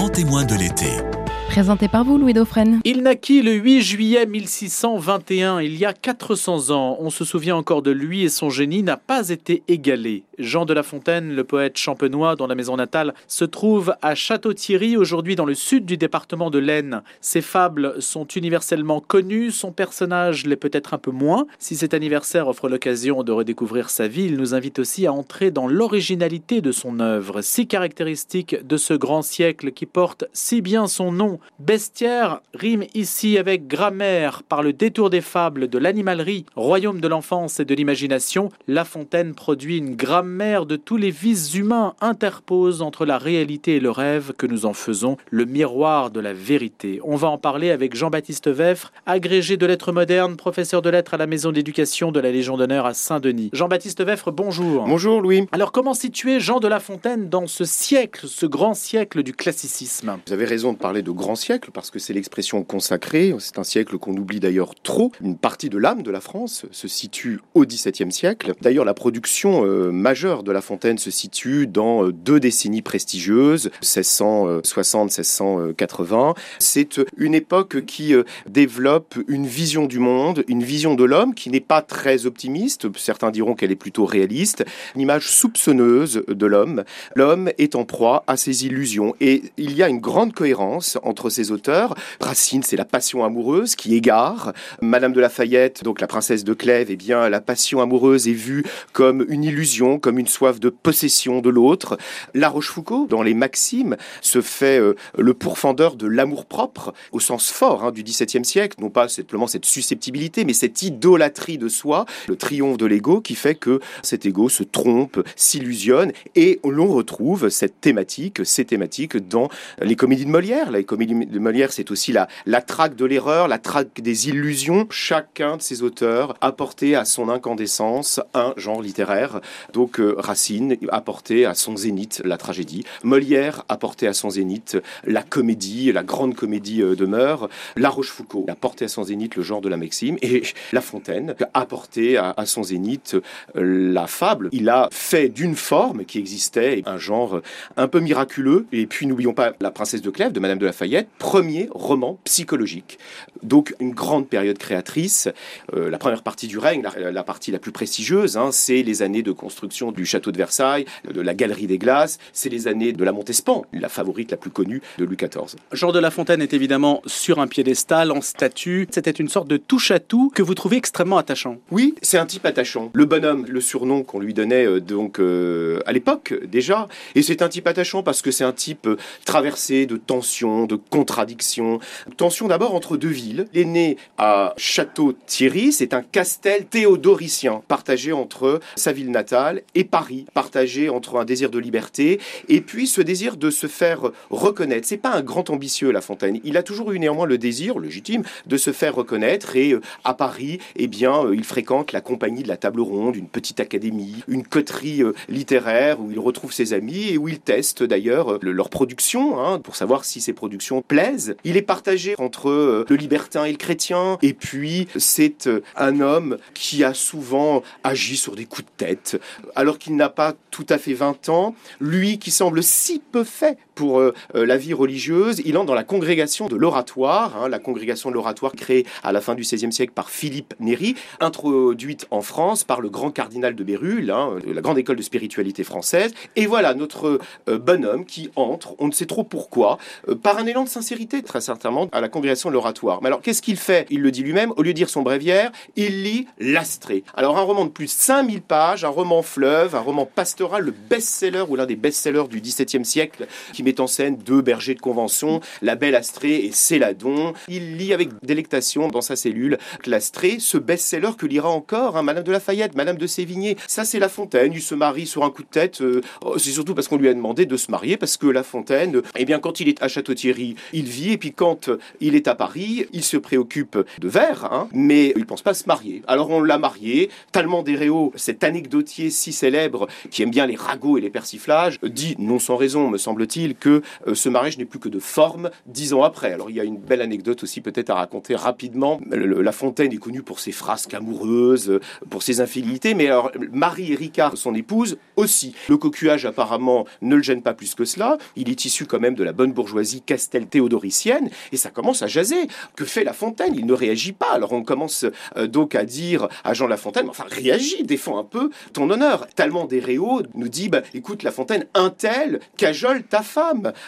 grand témoin de l'été. Présenté par vous, Louis Dauphren. Il naquit le 8 juillet 1621, il y a 400 ans. On se souvient encore de lui et son génie n'a pas été égalé. Jean de La Fontaine, le poète champenois dont la maison natale se trouve à Château-Thierry, aujourd'hui dans le sud du département de l'Aisne. Ses fables sont universellement connues, son personnage l'est peut-être un peu moins. Si cet anniversaire offre l'occasion de redécouvrir sa vie, il nous invite aussi à entrer dans l'originalité de son œuvre, si caractéristique de ce grand siècle qui porte si bien son nom Bestiaire rime ici avec grammaire par le détour des fables de l'animalerie, royaume de l'enfance et de l'imagination. La Fontaine produit une grammaire de tous les vices humains, interpose entre la réalité et le rêve que nous en faisons le miroir de la vérité. On va en parler avec Jean-Baptiste Veffre, agrégé de lettres modernes, professeur de lettres à la Maison d'éducation de la Légion d'honneur à Saint-Denis. Jean-Baptiste Veffre, bonjour. Bonjour Louis. Alors comment situer Jean de La Fontaine dans ce siècle, ce grand siècle du classicisme? Vous avez raison de parler de grand siècle parce que c'est l'expression consacrée. C'est un siècle qu'on oublie d'ailleurs trop. Une partie de l'âme de la France se situe au XVIIe siècle. D'ailleurs, la production euh, majeure de La Fontaine se situe dans euh, deux décennies prestigieuses, 1660-1680. C'est une époque qui euh, développe une vision du monde, une vision de l'homme qui n'est pas très optimiste. Certains diront qu'elle est plutôt réaliste. Une image soupçonneuse de l'homme. L'homme est en proie à ses illusions et il y a une grande cohérence entre ces auteurs. Racine, c'est la passion amoureuse qui égare. Madame de Lafayette, donc la princesse de Clèves, eh bien, la passion amoureuse est vue comme une illusion, comme une soif de possession de l'autre. La Rochefoucauld, dans les Maximes, se fait euh, le pourfendeur de l'amour-propre, au sens fort hein, du XVIIe siècle, non pas simplement cette susceptibilité, mais cette idolâtrie de soi, le triomphe de l'ego qui fait que cet ego se trompe, s'illusionne, et l'on retrouve cette thématique, ces thématiques dans les comédies de Molière, les comédies de Molière, c'est aussi la, traque de l'erreur, la traque des illusions. Chacun de ces auteurs apportait à son incandescence un genre littéraire. Donc euh, Racine apportait à son zénith la tragédie. Molière apportait à son zénith la comédie, la grande comédie euh, demeure. La Rochefoucauld apportait à son zénith le genre de la Maxime. Et La Fontaine apportait à, à son zénith euh, la fable. Il a fait d'une forme qui existait un genre un peu miraculeux. Et puis n'oublions pas La Princesse de Clèves de Madame de Lafayette premier roman psychologique. Donc une grande période créatrice. Euh, la première partie du règne, la, partie la plus prestigieuse, hein, c'est les années de construction du château de Versailles, de la galerie des glaces, c'est les années de la Montespan, la favorite la plus connue de Louis XIV. Jean de La Fontaine est évidemment sur un piédestal, en statue. C'était une sorte de touche-à-tout que vous trouvez extrêmement attachant. Oui, c'est un type attachant. Le bonhomme, le surnom qu'on lui donnait euh, donc euh, à l'époque déjà, et c'est un type attachant parce que c'est un type traversé de tensions, de contradiction. Tension d'abord entre deux villes. Il est né à Château-Thierry, c'est un castel théodoricien partagé entre sa ville natale et Paris, partagé entre un désir de liberté et puis ce désir de se faire reconnaître. C'est pas un grand ambitieux La Fontaine. Il a toujours eu néanmoins le désir légitime de se faire reconnaître et euh, à Paris, eh bien, euh, il fréquente la compagnie de la Table Ronde, une petite académie, une coterie euh, littéraire où il retrouve ses amis et où il teste d'ailleurs leur production hein, pour savoir si ces productions plaise. Il est partagé entre euh, le libertin et le chrétien. Et puis, c'est euh, un homme qui a souvent agi sur des coups de tête, alors qu'il n'a pas tout à fait 20 ans. Lui qui semble si peu fait pour euh, la vie religieuse, il entre dans la congrégation de l'oratoire, hein, la congrégation de l'oratoire créée à la fin du XVIe siècle par Philippe Néri, introduite en France par le grand cardinal de Bérulle, hein, la grande école de spiritualité française. Et voilà notre bonhomme qui entre, on ne sait trop pourquoi, par un élan de sincérité, très certainement, à la congrégation de l'oratoire. Mais alors, qu'est-ce qu'il fait? Il le dit lui-même, au lieu de dire son bréviaire, il lit L'Astrée. Alors, un roman de plus de 5000 pages, un roman fleuve, un roman pastoral, le best-seller ou l'un des best-sellers du XVIIe siècle, qui met en scène deux bergers de convention, la belle Astrée et Céladon. Il lit avec délectation dans sa cellule l'Astrée, ce best-seller que lira encore hein, Madame de Lafayette, Madame de Sévigné. Ça, c'est La Fontaine. Il se marie sur un coup de tête. Euh, oh, c'est surtout parce qu'on lui a demandé de se marier, parce que La Fontaine, eh bien, quand il est à Château-Thierry, il vit et puis quand il est à Paris, il se préoccupe de vers, hein, mais il pense pas se marier. Alors on l'a marié. Talmand Réaux, cet anecdotier si célèbre qui aime bien les ragots et les persiflages, dit non sans raison, me semble-t-il, que euh, ce mariage n'est plus que de forme dix ans après. Alors il y a une belle anecdote aussi peut-être à raconter rapidement. la Fontaine est connue pour ses frasques amoureuses, pour ses infidélités, mais alors Marie et Ricard, son épouse, aussi. Le cocuage apparemment ne le gêne pas plus que cela. Il est issu quand même de la bonne bourgeoisie castel-théodoricienne et ça commence à jaser. Que fait La Fontaine? Il ne réagit pas. Alors on commence euh, donc à dire à Jean La Fontaine, enfin réagis, défends un peu ton honneur. Talmand des Réaux nous dit, bah, écoute La Fontaine, un tel cajole ta femme.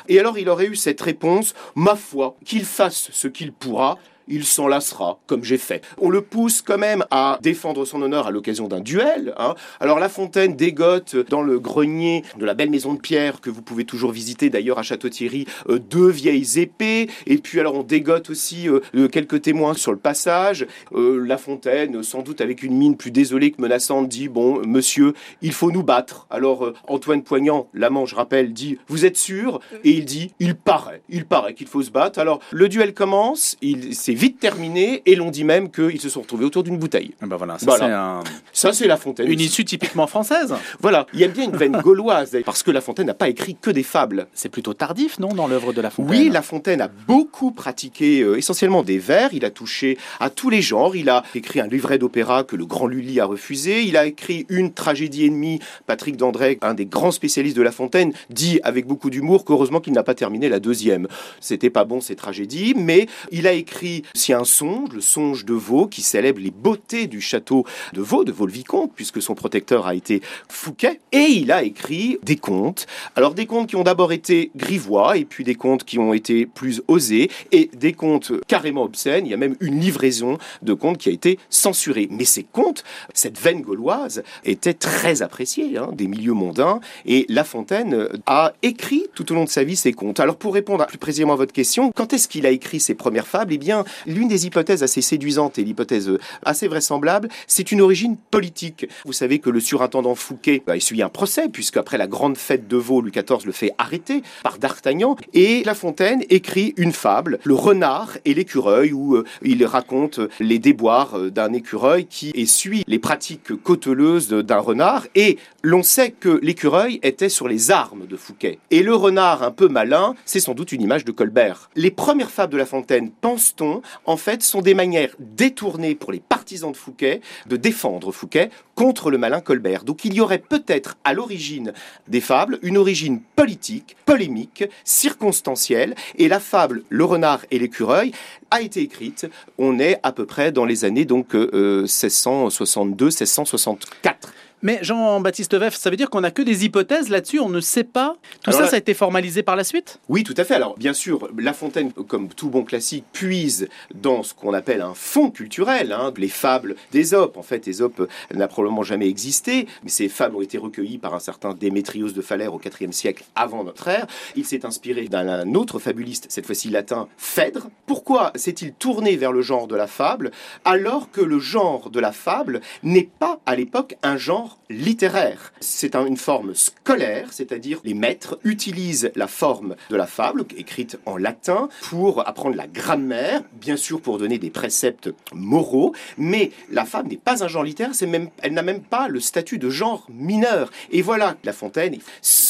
Et alors il aurait eu cette réponse, ma foi, qu'il fasse ce qu'il pourra, il s'en lassera, comme j'ai fait. On le pousse quand même à défendre son honneur à l'occasion d'un duel. Hein. Alors La Fontaine dégote dans le grenier de la belle maison de pierre que vous pouvez toujours visiter d'ailleurs à Château-Thierry euh, deux vieilles épées. Et puis alors on dégote aussi euh, quelques témoins sur le passage. Euh, la Fontaine, sans doute avec une mine plus désolée que menaçante, dit bon monsieur, il faut nous battre. Alors Antoine Poignant, l'amant, je rappelle, dit vous êtes sûr? Et il dit il paraît, il paraît qu'il faut se battre. Alors le duel commence. Vite terminé et l'on dit même qu'ils se sont retrouvés autour d'une bouteille. Ben voilà, ça c'est un... Ça c'est La Fontaine. Une issue typiquement française. voilà, il y a bien une veine gauloise parce que La Fontaine n'a pas écrit que des fables. C'est plutôt tardif, non, dans l'œuvre de La Fontaine Oui, La Fontaine a beaucoup pratiqué euh, essentiellement des vers. Il a touché à tous les genres. Il a écrit un livret d'opéra que le grand Lully a refusé. Il a écrit une tragédie ennemie. Patrick Dandré, un des grands spécialistes de La Fontaine, dit avec beaucoup d'humour qu'heureusement qu'il n'a pas terminé la deuxième. C'était pas bon ces tragédies, mais il a écrit si un songe, le songe de Vaux, qui célèbre les beautés du château de Vaux, de Vaux-le-Vicomte, puisque son protecteur a été Fouquet, et il a écrit des contes. Alors des contes qui ont d'abord été grivois, et puis des contes qui ont été plus osés, et des contes carrément obscènes. Il y a même une livraison de contes qui a été censurée. Mais ces contes, cette veine gauloise, était très appréciée hein, des milieux mondains, et La Fontaine a écrit tout au long de sa vie ces contes. Alors pour répondre plus précisément à votre question, quand est-ce qu'il a écrit ses premières fables? Eh bien, l'une des hypothèse assez séduisante et l'hypothèse assez vraisemblable, c'est une origine politique. Vous savez que le surintendant Fouquet a essuyé un procès, puisque après la grande fête de Vaux, Louis XIV le fait arrêter par D'Artagnan, et La Fontaine écrit une fable, Le renard et l'écureuil, où euh, il raconte les déboires euh, d'un écureuil qui essuie les pratiques cauteleuses d'un renard, et l'on sait que l'écureuil était sur les armes de Fouquet. Et le renard un peu malin, c'est sans doute une image de Colbert. Les premières fables de La Fontaine, pense-t-on, en fait, sont des manières détournées pour les partisans de Fouquet de défendre Fouquet contre le malin Colbert. Donc il y aurait peut-être à l'origine des fables une origine politique, polémique, circonstancielle, et la fable Le renard et l'écureuil a été écrite, on est à peu près dans les années donc 1662-1664. Mais Jean-Baptiste Veff, ça veut dire qu'on n'a que des hypothèses là-dessus, on ne sait pas. Tout ça, ça a été formalisé par la suite? Oui, tout à fait. Alors, bien sûr, La Fontaine, comme tout bon classique, puise dans ce qu'on appelle un fond culturel, hein, les fables d'Ésope. En fait, Ésope n'a probablement jamais existé, mais ces fables ont été recueillies par un certain Démétrios de Phalère au IVe siècle avant notre ère. Il s'est inspiré d'un autre fabuliste, cette fois-ci latin, Phèdre. Pourquoi s'est-il tourné vers le genre de la fable alors que le genre de la fable n'est pas à l'époque un genre littéraire. C'est une forme scolaire, c'est-à-dire les maîtres utilisent la forme de la fable, écrite en latin, pour apprendre la grammaire, bien sûr pour donner des préceptes moraux, mais la fable n'est pas un genre littéraire, même, elle n'a même pas le statut de genre mineur. Et voilà, La Fontaine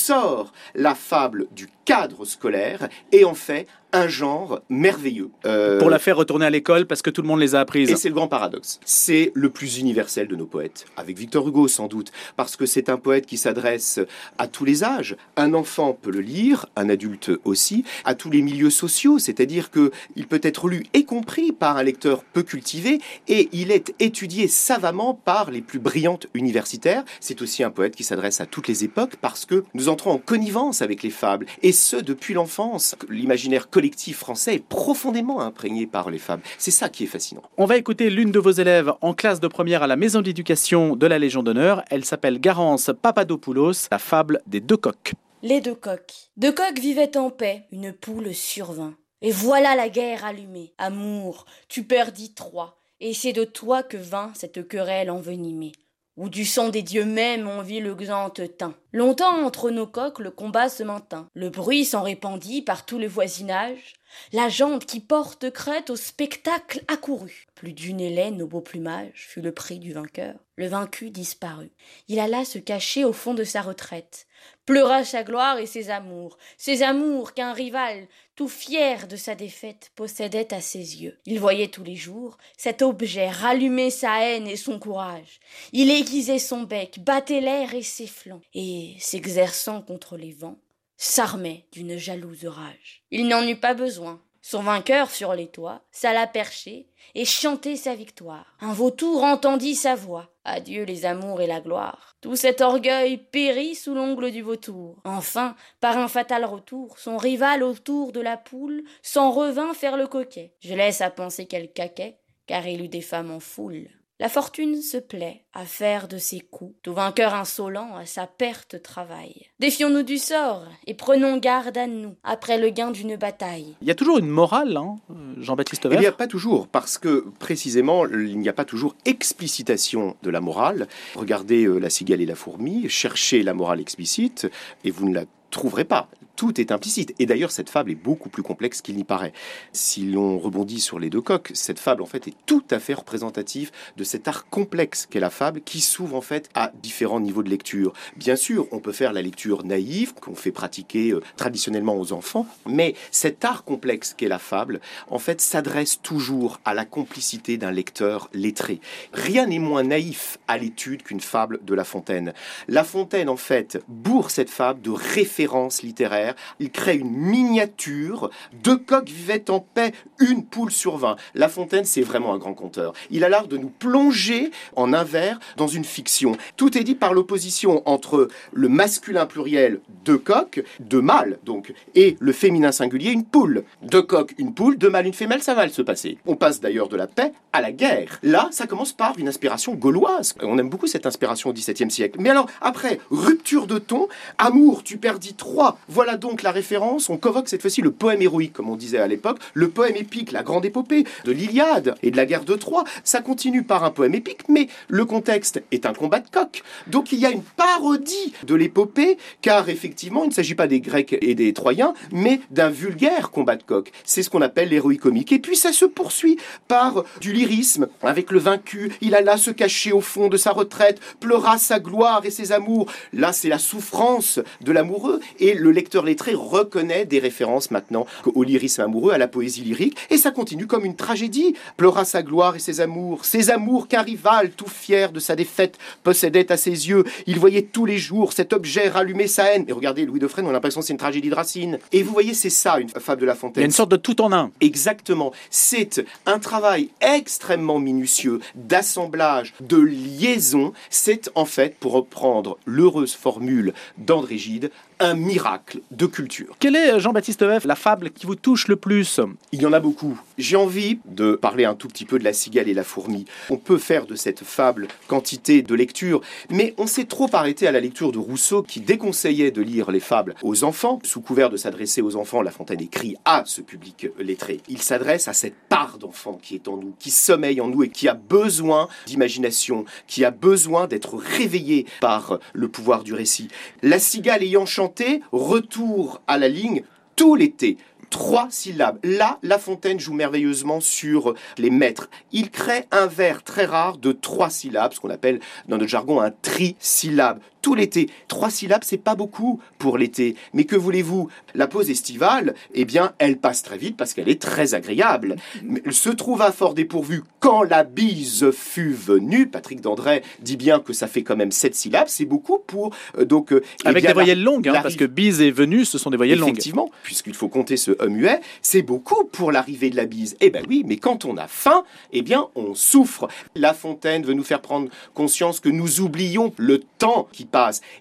sort la fable du cadre scolaire et en fait un genre merveilleux. Euh, Pour la faire retourner à l'école parce que tout le monde les a apprises. Et c'est le grand paradoxe. C'est le plus universel de nos poètes, avec Victor Hugo sans doute, parce que c'est un poète qui s'adresse à tous les âges. Un enfant peut le lire, un adulte aussi, à tous les milieux sociaux, c'est-à-dire que il peut être lu et compris par un lecteur peu cultivé et il est étudié savamment par les plus brillantes universitaires. C'est aussi un poète qui s'adresse à toutes les époques parce que nous entrons en connivence avec les fables et ce depuis l'enfance. L'imaginaire collectif français est profondément imprégné par les fables. C'est ça qui est fascinant. On va écouter l'une de vos élèves en classe de première à la maison d'éducation de la Légion d'honneur. Elle s'appelle Garance Papadopoulos, la fable des deux coqs. Les deux coqs. Deux coqs vivaient en paix, une poule survint. Et voilà la guerre allumée. Amour, tu perdis trois, et c'est de toi que vint cette querelle envenimée où du sang des dieux mêmes on vit le xanthe teint. Longtemps entre nos coques le combat se maintint. Le bruit s'en répandit par tout le voisinage. La jante qui porte crête au spectacle accourut. Plus d'une hélène au beau plumage fut le prix du vainqueur. Le vaincu disparut. Il alla se cacher au fond de sa retraite. Pleura sa gloire et ses amours, ses amours qu'un rival, tout fier de sa défaite, possédait à ses yeux. Il voyait tous les jours cet objet rallumer sa haine et son courage. Il aiguisait son bec, battait l'air et ses flancs, et, s'exerçant contre les vents, s'armait d'une jalouse rage. Il n'en eut pas besoin. Son vainqueur sur les toits s'alla percher et chanter sa victoire. Un vautour entendit sa voix. Adieu les amours et la gloire. Tout cet orgueil périt sous l'ongle du vautour. Enfin, par un fatal retour, son rival autour de la poule s'en revint faire le coquet. Je laisse à penser qu'elle caquait, car il eut des femmes en foule. La fortune se plaît à faire de ses coups, tout vainqueur insolent à sa perte travaille. Défions-nous du sort et prenons garde à nous après le gain d'une bataille. Il y a toujours une morale, hein, Jean-Baptiste Il n'y a pas toujours, parce que précisément, il n'y a pas toujours explicitation de la morale. Regardez euh, la cigale et la fourmi, cherchez la morale explicite et vous ne la trouverez pas tout est implicite. Et d'ailleurs, cette fable est beaucoup plus complexe qu'il n'y paraît. Si l'on rebondit sur les deux coques, cette fable, en fait, est tout à fait représentative de cet art complexe qu'est la fable, qui s'ouvre, en fait, à différents niveaux de lecture. Bien sûr, on peut faire la lecture naïve, qu'on fait pratiquer euh, traditionnellement aux enfants, mais cet art complexe qu'est la fable, en fait, s'adresse toujours à la complicité d'un lecteur lettré. Rien n'est moins naïf à l'étude qu'une fable de La Fontaine. La Fontaine, en fait, bourre cette fable de références littéraires il crée une miniature. Deux coqs vivaient en paix, une poule sur vingt. La Fontaine, c'est vraiment un grand conteur. Il a l'art de nous plonger en un vers dans une fiction. Tout est dit par l'opposition entre le masculin pluriel, deux coqs, deux mâles, donc, et le féminin singulier, une poule. Deux coqs, une poule, deux mâles, une femelle, ça va se passer. On passe d'ailleurs de la paix à la guerre. Là, ça commence par une inspiration gauloise. On aime beaucoup cette inspiration au XVIIe siècle. Mais alors, après, rupture de ton, amour, tu perdis trois, voilà donc la référence, on convoque cette fois-ci le poème héroïque, comme on disait à l'époque, le poème épique, la grande épopée de l'Iliade et de la guerre de Troie. Ça continue par un poème épique, mais le contexte est un combat de coq. Donc il y a une parodie de l'épopée, car effectivement, il ne s'agit pas des Grecs et des Troyens, mais d'un vulgaire combat de coq. C'est ce qu'on appelle l'héroïque comique. Et puis ça se poursuit par du lyrisme, avec le vaincu. Il alla se cacher au fond de sa retraite, pleura sa gloire et ses amours. Là, c'est la souffrance de l'amoureux, et le lecteur lettré reconnaît des références maintenant au lyrisme amoureux, à la poésie lyrique, et ça continue comme une tragédie. Pleura sa gloire et ses amours, ses amours qu'un rival, tout fier de sa défaite, possédait à ses yeux. Il voyait tous les jours cet objet rallumer sa haine. Et regardez, Louis de Fresne, on a l'impression que c'est une tragédie de Racine. Et vous voyez, c'est ça, une fable de La Fontaine. Il y a une sorte de tout en un. Exactement. C'est un travail extrêmement minutieux d'assemblage, de liaison. C'est en fait, pour reprendre l'heureuse formule d'André Gide, un miracle de culture. Quelle est, Jean-Baptiste Veuf, la fable qui vous touche le plus? Il y en a beaucoup. J'ai envie de parler un tout petit peu de la cigale et la fourmi. On peut faire de cette fable quantité de lecture, mais on s'est trop arrêté à la lecture de Rousseau qui déconseillait de lire les fables aux enfants. Sous couvert de s'adresser aux enfants, La Fontaine écrit à ce public lettré. Il s'adresse à cette part d'enfant qui est en nous, qui sommeille en nous et qui a besoin d'imagination, qui a besoin d'être réveillé par le pouvoir du récit. La cigale ayant chanté retour à la ligne tout l'été. Trois syllabes. Là, La Fontaine joue merveilleusement sur les maîtres. Il crée un vers très rare de trois syllabes, ce qu'on appelle dans notre jargon un trisyllabe tout l'été. Trois syllabes, c'est pas beaucoup pour l'été. Mais que voulez-vous? La pause estivale, eh bien, elle passe très vite parce qu'elle est très agréable. Elle se trouva fort dépourvue quand la bise fut venue. Patrick Dandré dit bien que ça fait quand même sept syllabes. C'est beaucoup pour euh, donc euh, eh avec des voyelles longues, hein, parce que bise et venue, ce sont des voyelles longues. Effectivement, puisqu'il faut compter ce e muet, c'est beaucoup pour l'arrivée de la bise. Eh ben oui, mais quand on a faim, eh bien, on souffre. La Fontaine veut nous faire prendre conscience que nous oublions le temps qui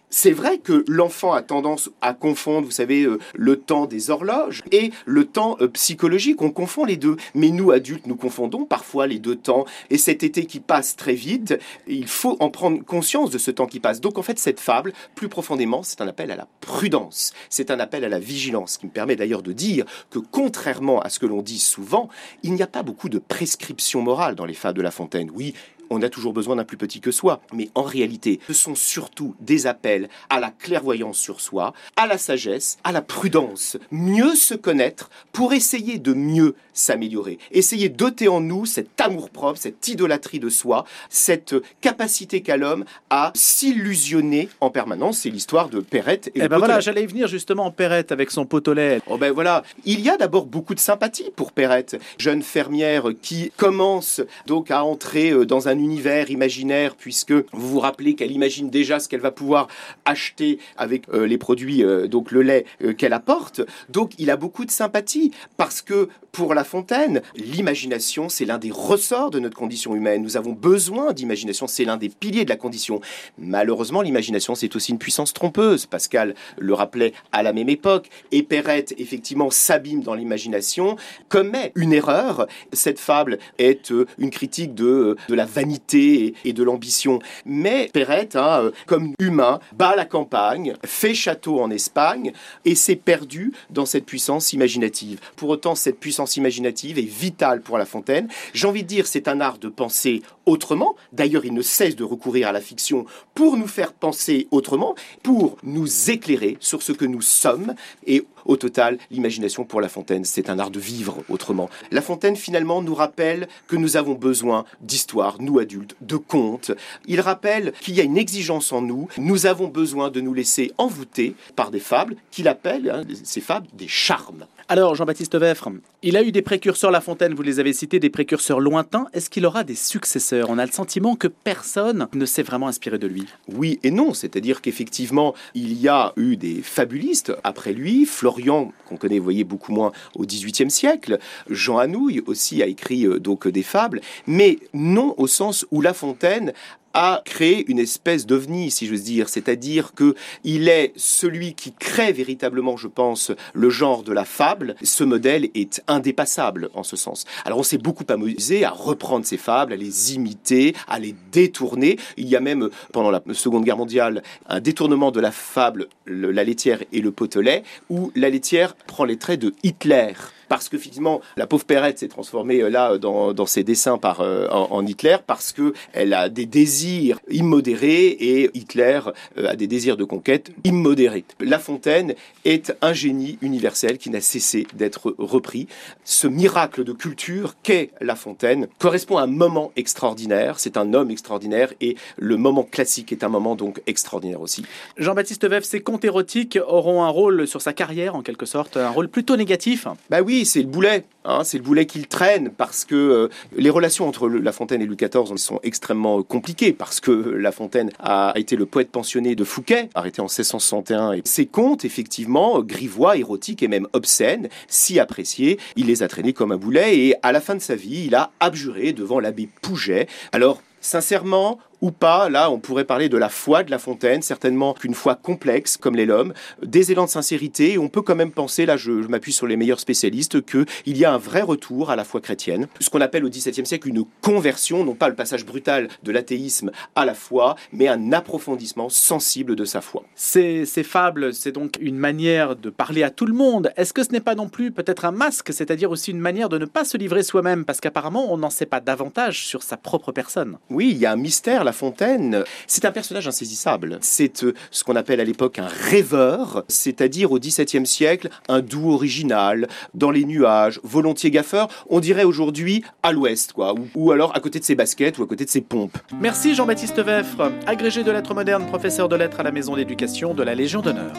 C'est vrai que l'enfant a tendance à confondre, vous savez, euh, le temps des horloges et le temps euh, psychologique. On confond les deux. Mais nous, adultes, nous confondons parfois les deux temps. Et cet été qui passe très vite, il faut en prendre conscience de ce temps qui passe. Donc en fait, cette fable, plus profondément, c'est un appel à la prudence. C'est un appel à la vigilance, qui me permet d'ailleurs de dire que contrairement à ce que l'on dit souvent, il n'y a pas beaucoup de prescriptions morales dans les fables de La Fontaine. Oui, on a toujours besoin d'un plus petit que soi. Mais en réalité, ce sont surtout des appels à la clairvoyance sur soi, à la sagesse, à la prudence. Mieux se connaître pour essayer de mieux s'améliorer. Essayer d'ôter en nous cet amour-propre, cette idolâtrie de soi, cette capacité qu'a l'homme à s'illusionner en permanence. C'est l'histoire de Perrette et Eh ben voilà, j'allais venir justement en Perrette avec son pot au lait. Oh ben voilà, il y a d'abord beaucoup de sympathie pour Perrette, jeune fermière qui commence donc à entrer euh, dans un univers imaginaire puisque vous vous rappelez qu'elle imagine déjà ce qu'elle va pouvoir acheter avec euh, les produits, euh, donc le lait euh, qu'elle apporte. Donc il a beaucoup de sympathie parce que pour La Fontaine, l'imagination c'est l'un des ressorts de notre condition humaine. Nous avons besoin d'imagination, c'est l'un des piliers de la condition. Malheureusement, l'imagination c'est aussi une puissance trompeuse. Pascal le rappelait à la même époque. Et Perrette effectivement s'abîme dans l'imagination, commet une erreur. Cette fable est une critique de, de la vanité et, de l'ambition. Mais Perrette, hein, euh, comme humain, bat la campagne, fait château en Espagne et s'est perdu dans cette puissance imaginative. Pour autant, cette puissance imaginative est vitale pour La Fontaine. J'ai envie de dire, c'est un art de penser autrement. D'ailleurs, il ne cesse de recourir à la fiction pour nous faire penser autrement, pour nous éclairer sur ce que nous sommes. Et au total, l'imagination pour La Fontaine, c'est un art de vivre autrement. La Fontaine, finalement, nous rappelle que nous avons besoin d'histoire, nous adultes, de contes. Il rappelle qu'il y a une exigence en nous. Nous avons besoin de nous laisser envoûter par des fables qu'il appelle, hein, ces fables, des charmes. Alors, Jean-Baptiste Veffre, il a eu des précurseurs La Fontaine, vous les avez cités, des précurseurs lointains. Est-ce qu'il aura des successeurs? On a le sentiment que personne ne s'est vraiment inspiré de lui. Oui et non, c'est-à-dire qu'effectivement, il y a eu des fabulistes après lui. Florian, qu'on connaît, vous voyez, beaucoup moins au XVIIIe siècle. Jean Anouilh aussi a écrit euh, donc des fables, mais non au sens où La Fontaine a créé une espèce d'ovni, si j'ose dire, c'est-à-dire que il est celui qui crée véritablement, je pense, le genre de la fable. Ce modèle est indépassable en ce sens. Alors on s'est beaucoup amusé à reprendre ces fables, à les imiter, à les détourner. Il y a même pendant la Seconde Guerre mondiale un détournement de la fable le- La laitière et le potelet, où la laitière prend les traits de Hitler parce que finalement la pauvre Perrette s'est transformée euh, là dans, dans ses dessins par euh, en, en Hitler parce que elle a des désirs immodérés et Hitler euh, a des désirs de conquête immodérés. La Fontaine est un génie universel qui n'a cessé d'être repris. Ce miracle de culture qu'est La Fontaine correspond à un moment extraordinaire. C'est un homme extraordinaire et le moment classique est un moment donc extraordinaire aussi. Jean-Baptiste Veffre, ces contes érotiques auront un rôle sur sa carrière, en quelque sorte, un rôle plutôt négatif. Bah oui, c'est le boulet. Hein, c'est le boulet qu'il traîne parce que euh, les relations entre La Fontaine et Louis XIV sont extrêmement compliquées parce que La Fontaine a été le poète pensionné de Fouquet, arrêté en 1661. Et ses contes, effectivement, euh, grivois, érotiques et même obscènes, si appréciés, il les a traînés comme un boulet et à la fin de sa vie, il a abjuré devant l'abbé Pouget. Alors, sincèrement, ou pas, là on pourrait parler de la foi de La Fontaine, certainement qu'une foi complexe comme l'est l'homme, des élans de sincérité, et on peut quand même penser, là je, m'appuie sur les meilleurs spécialistes, qu'il y a un vrai retour à la foi chrétienne, ce qu'on appelle au XVIIe siècle une conversion, non pas le passage brutal de l'athéisme à la foi, mais un approfondissement sensible de sa foi. Ces fables, c'est donc une manière de parler à tout le monde. Est-ce que ce n'est pas non plus peut-être un masque, c'est-à-dire aussi une manière de ne pas se livrer soi-même, parce qu'apparemment on n'en sait pas davantage sur sa propre personne Oui, il y a un mystère, La Fontaine. C'est un personnage insaisissable. C'est euh, ce qu'on appelle à l'époque un rêveur, c'est-à-dire au XVIIe siècle, un doux original, dans les nuages, volontiers gaffeur, on dirait aujourd'hui à l'ouest, quoi, ou, ou alors à côté de ses baskets ou à côté de ses pompes. Merci Jean-Baptiste Veffre, agrégé de lettres modernes, professeur de lettres à la Maison d'éducation de la Légion d'honneur.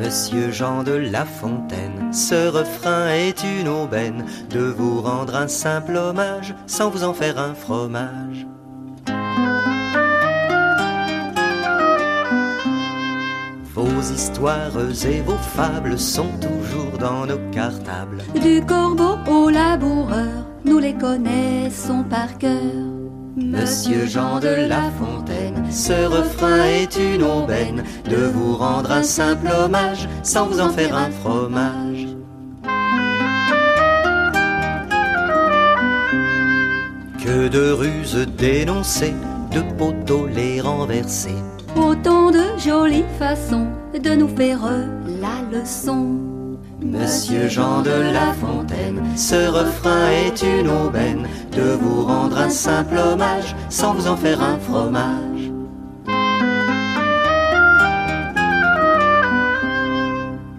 Monsieur Jean de La Fontaine, ce refrain est une aubaine de vous rendre un simple hommage sans vous en faire un fromage. Vos histoires et vos fables sont toujours dans nos cartables. Du corbeau au laboureur, nous les connaissons par cœur. Monsieur Jean de La Fontaine, ce refrain est une aubaine de vous rendre un simple hommage sans vous en faire un fromage. Que de ruses dénoncées, de poteaux les renversés. Autant de jolies façons de nous faire la leçon. Monsieur Jean de La Fontaine, ce refrain est une aubaine de vous rendre un simple hommage sans vous en faire un fromage.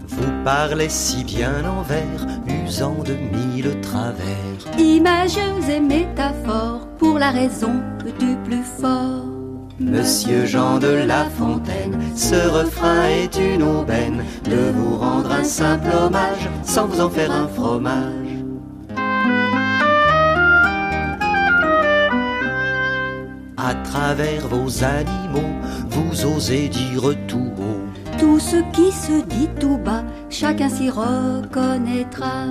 Vous parlez si bien en vers, usant de mille travers. Imageux et métaphores pour la raison du plus fort. Monsieur Jean de La Fontaine, ce refrain est une aubaine de vous rendre un simple hommage sans vous en faire un fromage. À travers vos animaux, vous osez dire tout haut. Tout ce qui se dit tout bas, chacun s'y reconnaîtra.